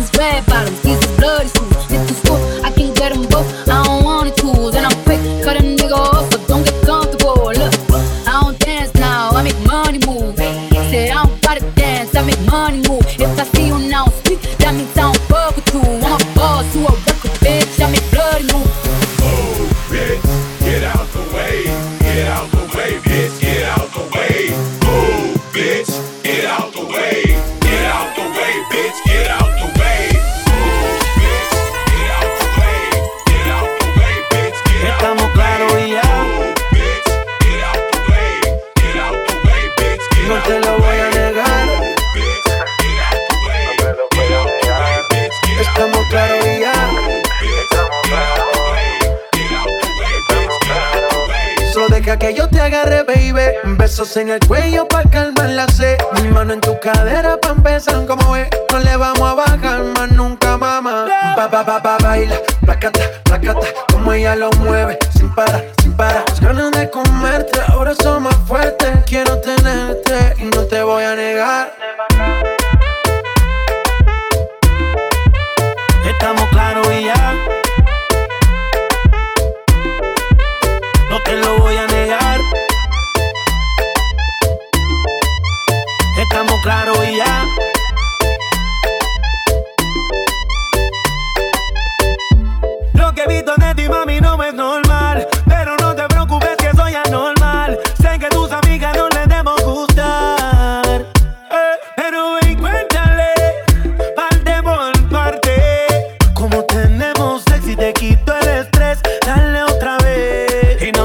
these red bottoms, these is bloody suits. It's too school, I can get them both. I don't que yo te agarre, baby. Besos en el cuello pa' calmar la sed. Mi mano en tu cadera pa' empezar como es. Eh. No le vamos a bajar más nunca, mamá. Ba, ba, ba, ba, baila, placata, placata. Como ella lo mueve, sin parar, sin parar. Las ganas de comerte ahora son más fuertes. Quiero tenerte y no te voy a negar.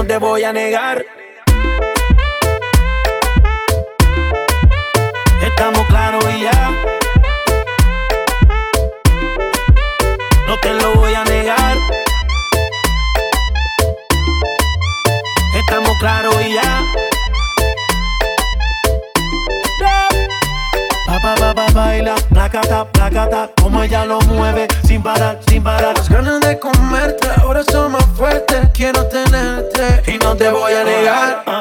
te voy a negar. Estamos claros y ya. No te lo voy a negar. Estamos claros y ya. Pa, pa, pa, pa, baila, placata, placata, como ella lo mueve, sin parar, sin parar te voy a negar.